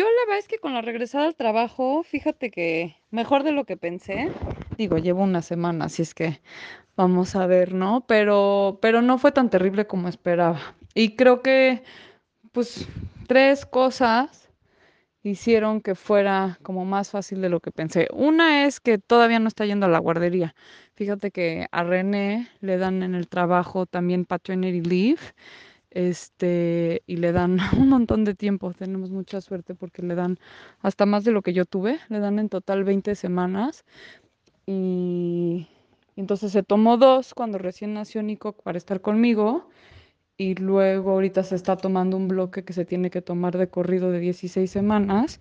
yo la verdad es que con la regresada al trabajo, fíjate que mejor de lo que pensé. Digo, llevo una semana, así es que vamos a ver, ¿no? Pero, pero no fue tan terrible como esperaba. Y creo que, pues, tres cosas hicieron que fuera como más fácil de lo que pensé. Una es que todavía no está yendo a la guardería. Fíjate que a René le dan en el trabajo también paternity leave este, y le dan un montón de tiempo. Tenemos mucha suerte porque le dan hasta más de lo que yo tuve. Le dan en total 20 semanas. Y entonces se tomó dos cuando recién nació Nico para estar conmigo. Y luego ahorita se está tomando un bloque que se tiene que tomar de corrido de 16 semanas.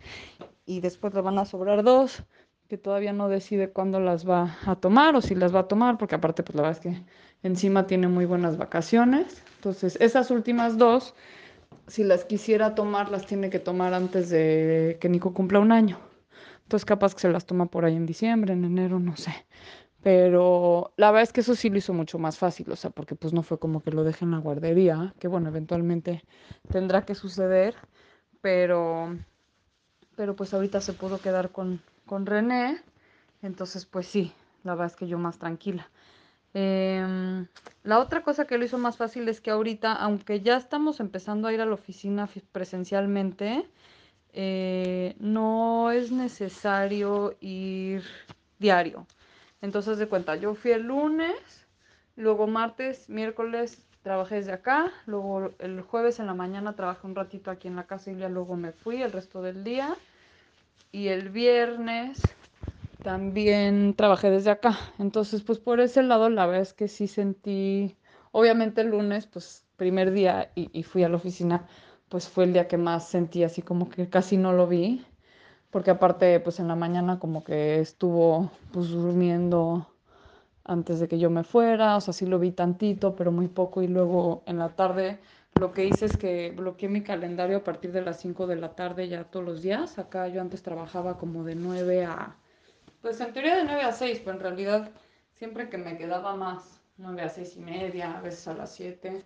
Y después le van a sobrar dos que todavía no decide cuándo las va a tomar o si las va a tomar, porque aparte, pues la verdad es que encima tiene muy buenas vacaciones. Entonces, esas últimas dos, si las quisiera tomar, las tiene que tomar antes de que Nico cumpla un año. Entonces, capaz que se las toma por ahí en diciembre, en enero, no sé. Pero la verdad es que eso sí lo hizo mucho más fácil, o sea, porque pues no fue como que lo deje en la guardería, que bueno, eventualmente tendrá que suceder, pero, pero pues ahorita se pudo quedar con, con René, entonces pues sí, la verdad es que yo más tranquila. Em, la otra cosa que lo hizo más fácil es que ahorita, aunque ya estamos empezando a ir a la oficina presencialmente, eh, no es necesario ir diario. Entonces, de cuenta, yo fui el lunes, luego martes, miércoles trabajé desde acá, luego el jueves en la mañana trabajé un ratito aquí en la casa y ya luego me fui el resto del día. Y el viernes también trabajé desde acá. Entonces, pues por ese lado, la verdad es que sí sentí, obviamente el lunes, pues primer día y, y, fui a la oficina, pues fue el día que más sentí así como que casi no lo vi, porque aparte, pues en la mañana como que estuvo pues durmiendo antes de que yo me fuera, o sea, sí lo vi tantito, pero muy poco, y luego en la tarde lo que hice es que bloqueé mi calendario a partir de las 5 de la tarde ya todos los días. Acá yo antes trabajaba como de 9 a pues en teoría de 9 a 6, pero en realidad siempre que me quedaba más, 9 a 6 y media, a veces a las 7.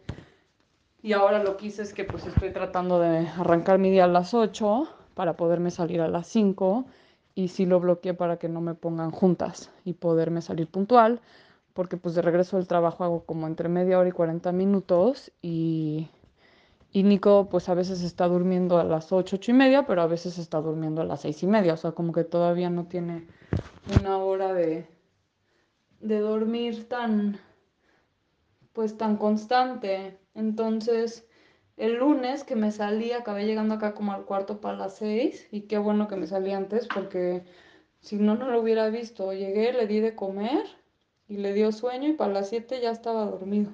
Y ahora lo que hice es que pues estoy tratando de arrancar mi día a las 8 para poderme salir a las 5 y sí lo bloqueé para que no me pongan juntas y poderme salir puntual, porque pues de regreso del trabajo hago como entre media hora y 40 minutos y, y Nico pues a veces está durmiendo a las 8, 8 y media, pero a veces está durmiendo a las 6 y media, o sea como que todavía no tiene una hora de, de dormir tan, pues tan constante. Entonces, el lunes que me salí, acabé llegando acá como al cuarto para las seis y qué bueno que me salí antes porque si no, no lo hubiera visto. Llegué, le di de comer y le dio sueño y para las siete ya estaba dormido.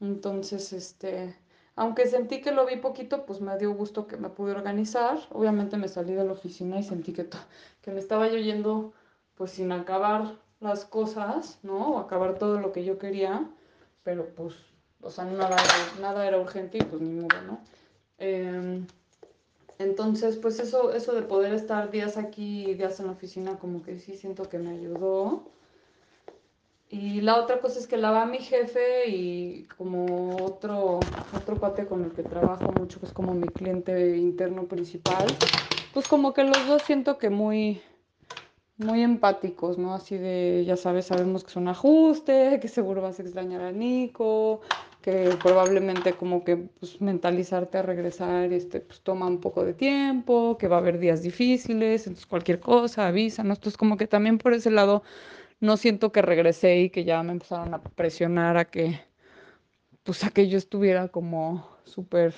Entonces, este, aunque sentí que lo vi poquito, pues me dio gusto que me pude organizar. Obviamente me salí de la oficina y sentí que, que me estaba yo yendo pues sin acabar las cosas, ¿no? O acabar todo lo que yo quería, pero pues, o sea, nada, nada era urgente y pues ni modo, ¿no? Em, entonces, pues eso, eso de poder estar días aquí y días en la oficina, como que sí siento que me ayudó. Y la otra cosa es que la va mi jefe y como otro, otro cuate con el que trabajo mucho, que es como mi cliente interno principal, pues como que los dos siento que muy, muy empáticos, ¿no? Así de, ya sabes, sabemos que es un ajuste, que seguro vas a extrañar a Nico, que probablemente como que pues, mentalizarte a regresar este, pues, toma un poco de tiempo, que va a haber días difíciles, entonces cualquier cosa, avísanos. Entonces como que también por ese lado no siento que regresé y que ya me empezaron a presionar a que, pues a que yo estuviera como súper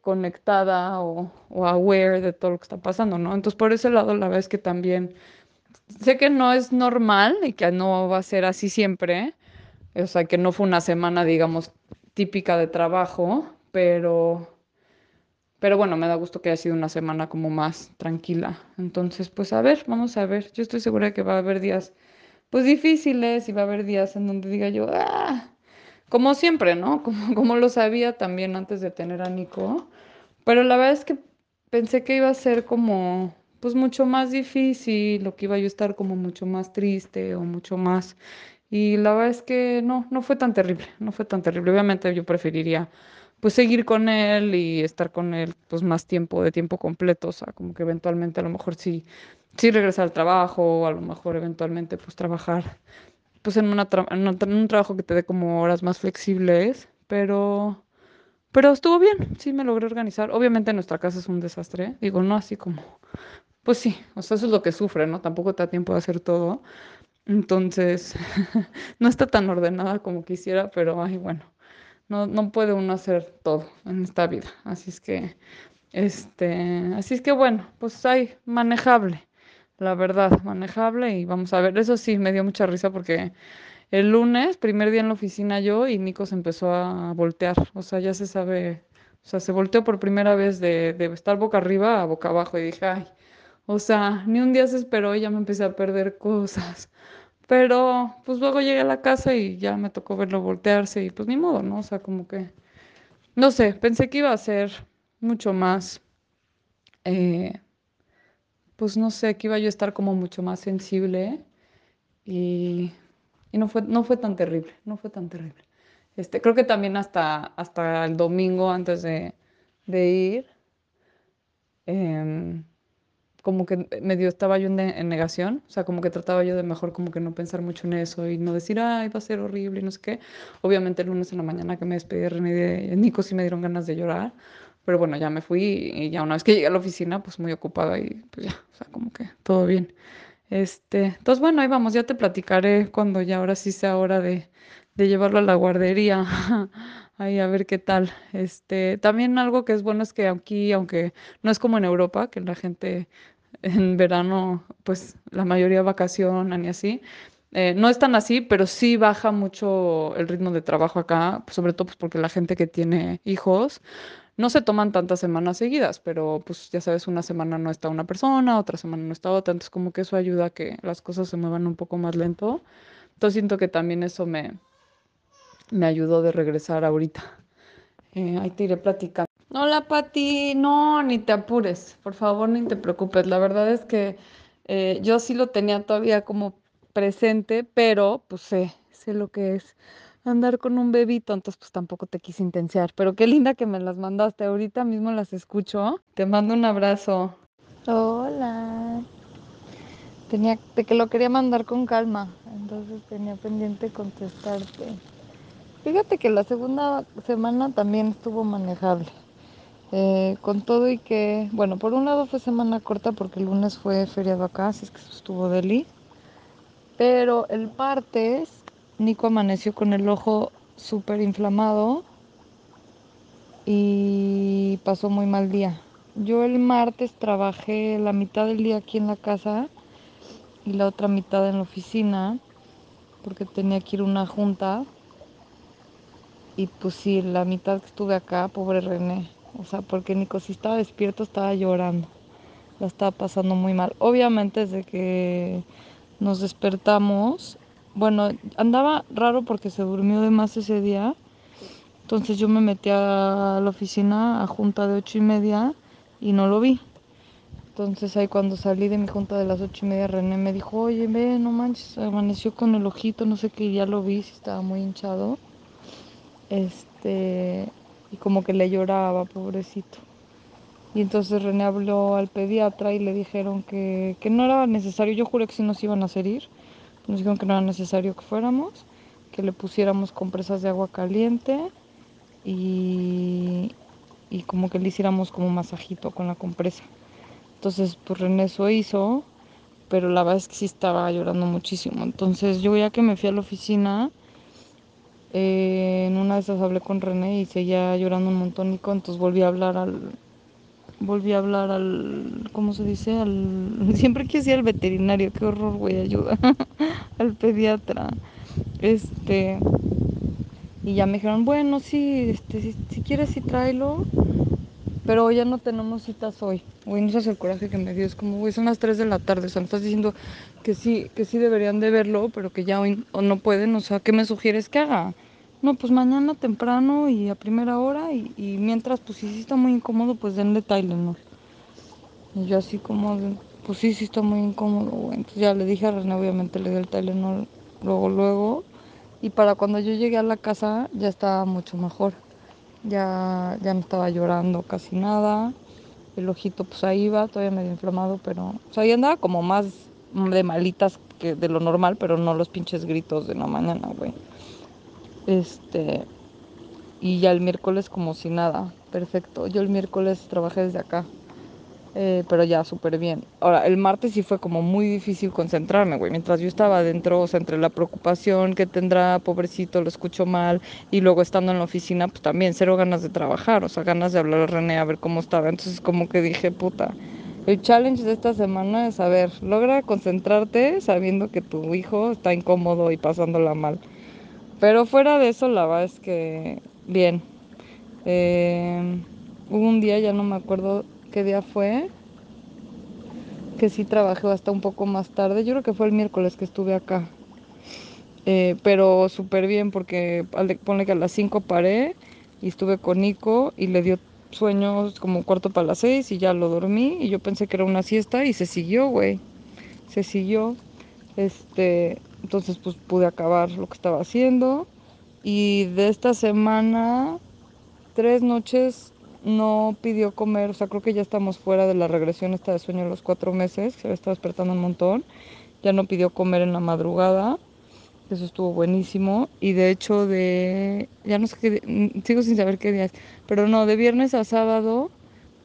conectada o, o, aware de todo lo que está pasando, ¿no? Entonces, por ese lado, la verdad es que también sé que no es normal y que no va a ser así siempre, o sea, que no fue una semana, digamos, típica de trabajo, pero, pero bueno, me da gusto que haya sido una semana como más tranquila. Entonces, pues a ver, vamos a ver. Yo estoy segura de que va a haber días, pues difíciles y va a haber días en donde diga yo, ah, como siempre, ¿no? Como, como lo sabía también antes de tener a Nico. Pero la verdad es que pensé que iba a ser como, pues mucho más difícil, o que iba yo a estar como mucho más triste o mucho más... Y la verdad es que no, no fue tan terrible, no fue tan terrible. Obviamente yo preferiría pues seguir con él y estar con él pues más tiempo, de tiempo completo, o sea, como que eventualmente a lo mejor sí, sí regresar al trabajo, o a lo mejor eventualmente pues trabajar pues en, una tra- en un trabajo que te dé como horas más flexibles, pero... Pero estuvo bien, sí me logré organizar. Obviamente nuestra casa es un desastre, digo, no así como, pues sí, o sea, eso es lo que sufre, ¿no? Tampoco te da tiempo de hacer todo. Entonces, no está tan ordenada como quisiera, pero ay, bueno, no, no puede uno hacer todo en esta vida. Así es que, este, así es que bueno, pues hay manejable, la verdad, manejable y vamos a ver. Eso sí, me dio mucha risa porque el lunes, primer día en la oficina yo y Nico se empezó a voltear, o sea, ya se sabe, o sea, se volteó por primera vez de, de estar boca arriba a boca abajo y dije, ay, o sea, ni un día se esperó y ya me empecé a perder cosas. Pero pues luego llegué a la casa y ya me tocó verlo voltearse y pues ni modo, ¿no? O sea, como que, no sé, pensé que iba a ser mucho más, eh, pues no sé, que iba yo a estar como mucho más sensible y, y no fue, no fue tan terrible, no fue tan terrible. Este, creo que también hasta, hasta el domingo antes de, de ir, em, como que medio estaba yo en, ne- en negación, o sea, como que trataba yo de mejor como que no pensar mucho en eso y no decir, ay, va a ser horrible y no sé qué. Obviamente el lunes en la mañana que me despedí de René y de Nico sí me dieron ganas de llorar, pero bueno, ya me fui y ya una vez que llegué a la oficina, pues muy ocupada y pues ya, o sea, como que todo bien. Este, entonces bueno, ahí vamos, ya te platicaré cuando ya ahora sí sea hora de, de llevarlo a la guardería. Ahí a ver qué tal. Este, también algo que es bueno es que aquí, aunque no es como en Europa, que la gente en verano, pues la mayoría vacacionan y así. Eh, no es tan así, pero sí baja mucho el ritmo de trabajo acá, sobre todo pues, porque la gente que tiene hijos no se toman tantas semanas seguidas, pero pues ya sabes, una semana no está una persona, otra semana no está otra, entonces como que eso ayuda a que las cosas se muevan un poco más lento. Entonces siento que también eso me, me ayudó de regresar ahorita. Eh, ahí te iré platicando. Hola, Pati. No, ni te apures. Por favor, ni te preocupes. La verdad es que eh, yo sí lo tenía todavía como presente, pero pues sé, sé lo que es andar con un bebito, entonces pues tampoco te quise intensiar. Pero qué linda que me las mandaste. Ahorita mismo las escucho. Te mando un abrazo. Hola. Tenía, de que lo quería mandar con calma, entonces tenía pendiente contestarte. Fíjate que la segunda semana también estuvo manejable. Eh, con todo y que, bueno, por un lado fue semana corta porque el lunes fue feriado acá, así es que estuvo Deli. Pero el martes, Nico amaneció con el ojo súper inflamado y pasó muy mal día. Yo el martes trabajé la mitad del día aquí en la casa y la otra mitad en la oficina porque tenía que ir a una junta Y pues sí, la mitad que estuve acá, pobre René. O sea, porque Nico si estaba despierto estaba llorando. La estaba pasando muy mal. Obviamente desde que nos despertamos, bueno, andaba raro porque se durmió de más ese día. Entonces yo me metí a la oficina a junta de ocho y media y no lo vi. Entonces ahí cuando salí de mi junta de las ocho y media, René me dijo, oye, ve, no manches, amaneció con el ojito, no sé qué, ya lo vi, sí estaba muy hinchado. Este, y como que le lloraba, pobrecito. Y entonces René habló al pediatra y le dijeron que, que no era necesario, yo juré que sí nos iban a hacer ir, nos dijeron que no era necesario que fuéramos, que le pusiéramos compresas de agua caliente y, y como que le hiciéramos como masajito con la compresa. Entonces, pues René eso hizo, pero la verdad es que sí estaba llorando muchísimo. Entonces, yo ya que me fui a la oficina, eh, en una de esas hablé con René y seguía llorando un montón, Nico, entonces volví a hablar al, volví a hablar al, ¿cómo se dice? Al, siempre quise ir al veterinario, qué horror, güey, ayuda, al pediatra, este, y ya me dijeron, bueno, sí, este, si, si quieres sí tráelo, pero ya no tenemos citas hoy. Güey, no sabes el coraje que me dio. Es como, güey, son las 3 de la tarde. O sea, me estás diciendo que sí, que sí deberían de verlo, pero que ya hoy no pueden. O sea, ¿qué me sugieres que haga? No, pues mañana temprano y a primera hora. Y, y mientras, pues si sí está muy incómodo, pues denle Tylenol. Y yo así como, pues sí, sí está muy incómodo. Entonces ya le dije a René, obviamente le di el Tylenol luego, luego. Y para cuando yo llegué a la casa ya estaba mucho mejor. Ya, ya no estaba llorando casi nada. El ojito pues ahí va, todavía medio inflamado, pero... O sea, ahí andaba como más de malitas que de lo normal, pero no los pinches gritos de la mañana, güey. Este... Y ya el miércoles como si nada. Perfecto. Yo el miércoles trabajé desde acá. Eh, pero ya súper bien. Ahora, el martes sí fue como muy difícil concentrarme, güey. Mientras yo estaba adentro, o sea, entre la preocupación que tendrá, pobrecito, lo escucho mal, y luego estando en la oficina, pues también cero ganas de trabajar, o sea, ganas de hablar a René a ver cómo estaba. Entonces, como que dije, puta, el challenge de esta semana es, a ver, logra concentrarte sabiendo que tu hijo está incómodo y pasándola mal. Pero fuera de eso, la verdad es que bien. Eh, hubo un día, ya no me acuerdo qué día fue, que sí trabajé hasta un poco más tarde. Yo creo que fue el miércoles que estuve acá. Eh, pero súper bien porque pone que a las 5 paré y estuve con Nico y le dio sueños como cuarto para las 6 y ya lo dormí y yo pensé que era una siesta y se siguió, güey. Se siguió. Este, entonces pues pude acabar lo que estaba haciendo. Y de esta semana tres noches no pidió comer, o sea, creo que ya estamos fuera de la regresión esta de sueño los cuatro meses, se está despertando un montón, ya no pidió comer en la madrugada, eso estuvo buenísimo, y de hecho de, ya no sé qué, sigo sin saber qué día es, pero no, de viernes a sábado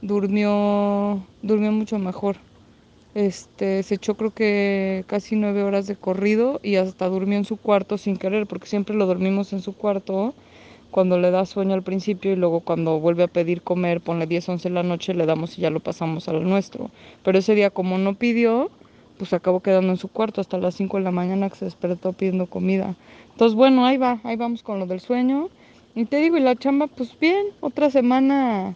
durmió, durmió mucho mejor. Este, se echó creo que casi nueve horas de corrido y hasta durmió en su cuarto sin querer, porque siempre lo dormimos en su cuarto cuando le da sueño al principio y luego cuando vuelve a pedir comer, ponle 10, 11 de la noche, le damos y ya lo pasamos al nuestro. Pero ese día como no pidió, pues acabó quedando en su cuarto hasta las 5 de la mañana que se despertó pidiendo comida. Entonces, bueno, ahí va, ahí vamos con lo del sueño. Y te digo, y la chamba, pues bien, otra semana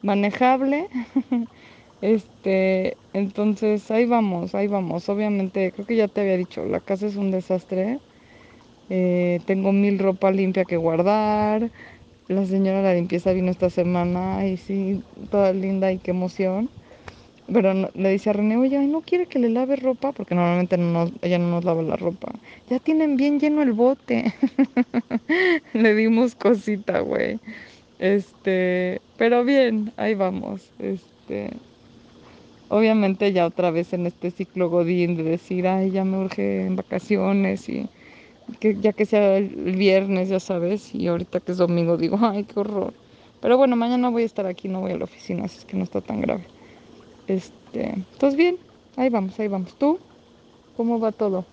manejable. este, entonces, ahí vamos, ahí vamos. Obviamente, creo que ya te había dicho, la casa es un desastre eh, tengo mil ropa limpia que guardar. La señora de la limpieza vino esta semana y sí, toda linda y qué emoción. Pero le dice a René, oye, no quiere que le lave ropa, porque normalmente no ella no nos lava la ropa. Ya tienen bien lleno el bote. le dimos cosita, güey. Este, pero bien, ahí vamos. Este, obviamente ya otra vez en este ciclo Godín de decir, ay, ya me urge en vacaciones y que ya que sea el viernes, ya sabes, y ahorita que es domingo digo, ay, qué horror. Pero bueno, mañana voy a estar aquí, no voy a la oficina, así es que no está tan grave. Este, bien, ahí vamos, ahí vamos. ¿Tú? ¿Cómo va todo?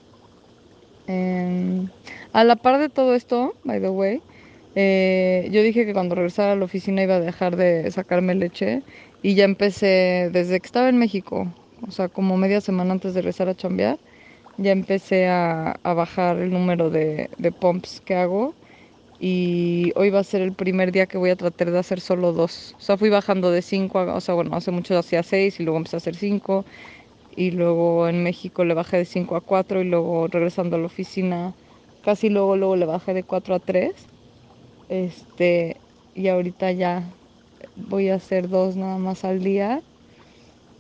Em, a la par de todo esto, by the way, eh, yo dije que cuando regresara a la oficina iba a dejar de sacarme leche y ya empecé desde que estaba en México, o sea, como media semana antes de regresar a chambear ya empecé a, bajar el número de, de, pumps que hago y hoy va a ser el primer día que voy a tratar de hacer solo dos. O sea, fui bajando de cinco, o sea, bueno, hace mucho hacía seis y luego empecé a hacer cinco y luego en México le bajé de cinco a cuatro y luego regresando a la oficina casi luego luego le bajé de cuatro a tres. Este, y ahorita ya voy a hacer dos nada más al día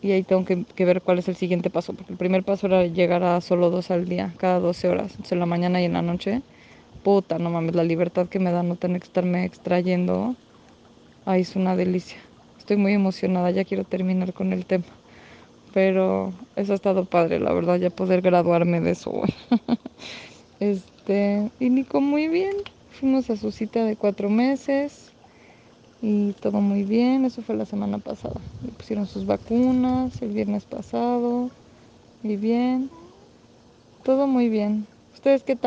y ahí tengo que, ver cuál es el siguiente paso, porque el primer paso era llegar a solo dos al día, cada 12 horas, entonces en la mañana y en la noche. Puta, no mames, la libertad que me da no tener que estarme extrayendo, ahí es una delicia. Estoy muy emocionada, ya quiero terminar con el tema. Pero eso ha estado padre, la verdad, ya poder graduarme de eso este, y Nico muy bien. Fuimos a su cita de cuatro meses y todo muy bien, eso fue la semana pasada. Le pusieron sus vacunas el viernes pasado y bien, todo muy bien. ¿Ustedes qué tal?